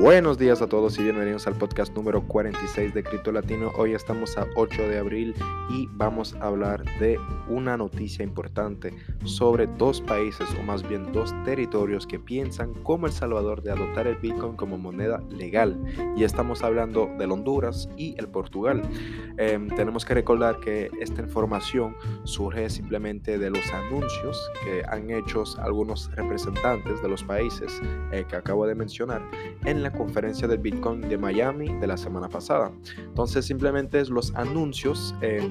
Buenos días a todos y bienvenidos al podcast número 46 de Cripto Latino. Hoy estamos a 8 de abril y vamos a hablar de una noticia importante sobre dos países o más bien dos territorios que piensan como El Salvador de adoptar el Bitcoin como moneda legal. Y estamos hablando del Honduras y el Portugal. Em, tenemos que recordar que esta información surge simplemente de los anuncios que han hecho algunos representantes de los países eh, que acabo de mencionar en la conferencia del Bitcoin de Miami de la semana pasada. Entonces simplemente los anuncios eh,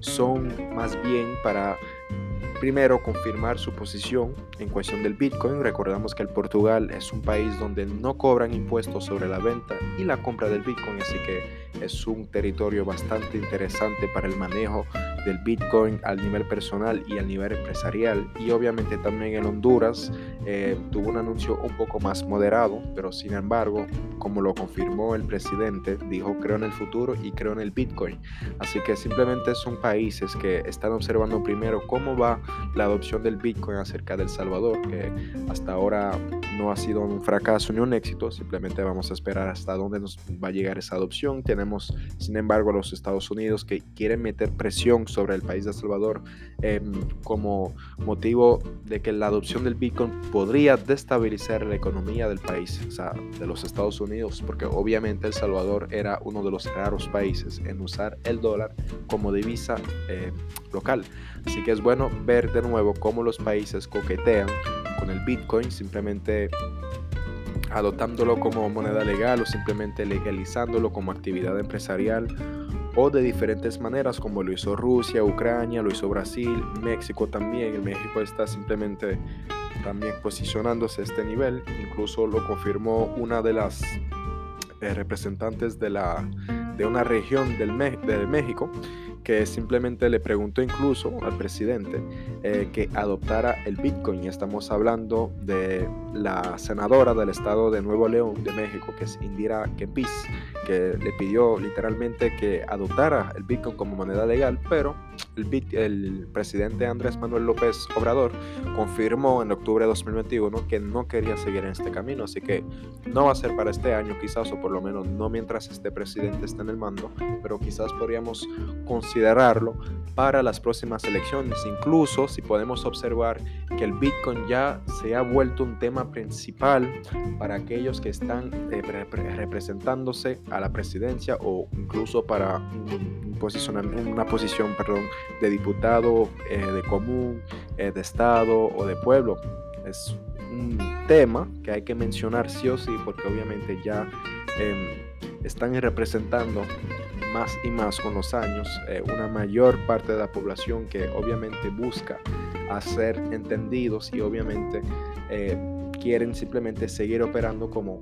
son más bien para primero confirmar su posición en cuestión del Bitcoin. Recordamos que el Portugal es un país donde no cobran impuestos sobre la venta y la compra del Bitcoin, así que es un territorio bastante interesante para el manejo del Bitcoin al nivel personal y al nivel empresarial. Y obviamente también en Honduras eh, tuvo un anuncio un poco más moderado, pero sin embargo, como lo confirmó el presidente, dijo creo en el futuro y creo en el Bitcoin. Así que simplemente son países que están observando primero cómo va la adopción del Bitcoin acerca del Salvador, que hasta ahora no ha sido un fracaso ni un éxito, simplemente vamos a esperar hasta dónde nos va a llegar esa adopción. Tenemos, sin embargo, los Estados Unidos que quieren meter presión sobre el país de El Salvador em, como motivo de que la adopción del Bitcoin podría destabilizar la economía del país, o sea, de los Estados Unidos, porque obviamente El Salvador era uno de los raros países en usar el dólar como divisa em, local. Así que es bueno ver de nuevo cómo los países coquetean con el Bitcoin, simplemente adoptándolo como moneda legal o simplemente legalizándolo como actividad empresarial o de diferentes maneras como lo hizo Rusia, Ucrania, lo hizo Brasil, México también. En México está simplemente también posicionándose a este nivel. Incluso lo confirmó una de las eh, representantes de, la, de una región del de México que simplemente le preguntó incluso al presidente eh, que adoptara el Bitcoin. Y estamos hablando de la senadora del estado de Nuevo León de México, que es Indira Kempis, que le pidió literalmente que adoptara el Bitcoin como moneda legal, pero el, el presidente Andrés Manuel López Obrador confirmó en octubre de 2021 que no quería seguir en este camino, así que no va a ser para este año quizás, o por lo menos no mientras este presidente esté en el mando, pero quizás podríamos considerarlo para las próximas elecciones, incluso si podemos observar que el Bitcoin ya se ha vuelto un tema principal para aquellos que están eh, representándose a la presidencia o incluso para un, una posición perdón, de diputado, eh, de común, eh, de estado o de pueblo. Es un tema que hay que mencionar sí o sí porque obviamente ya em, están representando más y más con los años eh, una mayor parte de la población que obviamente busca hacer entendidos y obviamente quieren simplemente seguir operando como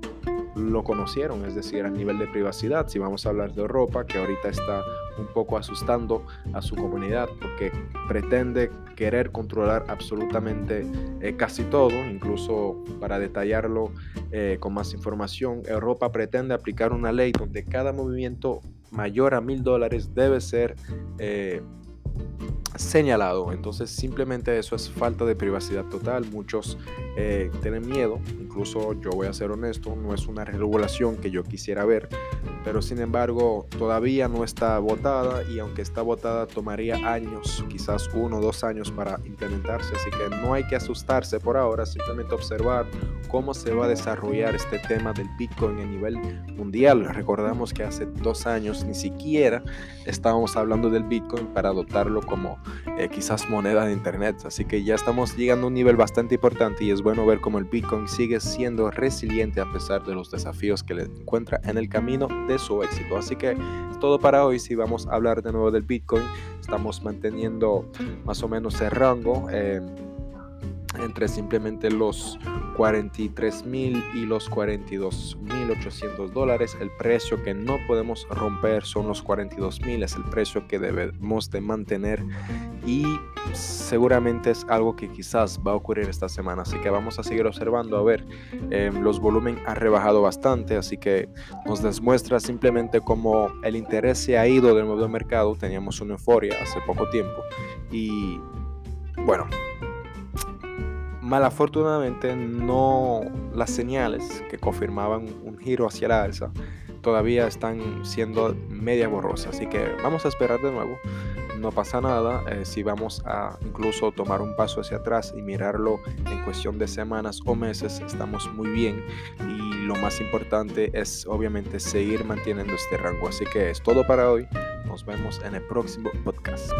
lo conocieron, es decir, a nivel de privacidad. Si vamos a hablar de Europa, que ahorita está un poco asustando a su comunidad porque pretende querer controlar absolutamente eh, casi todo, incluso para detallarlo eh, con más información, Europa pretende aplicar una ley donde cada movimiento mayor a mil dólares debe ser eh, señalado. Entonces simplemente eso es falta de privacidad total. Muchos eh, tienen miedo. Incluso yo voy a ser honesto, no es una regulación que yo quisiera ver. Pero sin embargo todavía no está votada y aunque está votada tomaría años, quizás uno o dos años para implementarse. Así que no hay que asustarse por ahora, simplemente observar cómo se va a desarrollar este tema del Bitcoin a nivel mundial. Recordamos que hace dos años ni siquiera estábamos hablando del Bitcoin para adoptarlo como eh, quizás moneda de internet. Así que ya estamos llegando a un nivel bastante importante y es bueno ver cómo el Bitcoin sigue siendo resiliente a pesar de los desafíos que le encuentra en el camino de su éxito. Así que es todo para hoy. Si vamos a hablar de nuevo del Bitcoin, estamos manteniendo más o menos el rango. Eh, entre simplemente los 43 mil y los 42 mil 800 dólares. El precio que no podemos romper son los 42 mil, es el precio que debemos de mantener y seguramente es algo que quizás va a ocurrir esta semana. Así que vamos a seguir observando. A ver, em, los volúmenes han rebajado bastante, así que nos demuestra simplemente cómo el interés se ha ido del nuevo mercado. Teníamos una euforia hace poco tiempo y bueno Malafortunadamente no las señales que confirmaban un giro hacia la alza todavía están siendo media borrosas, así que vamos a esperar de nuevo. No pasa nada eh, si vamos a incluso tomar un paso hacia atrás y mirarlo en cuestión de semanas o meses, estamos muy bien y lo más importante es obviamente seguir manteniendo este rango. Así que es todo para hoy. Nos vemos en el próximo podcast.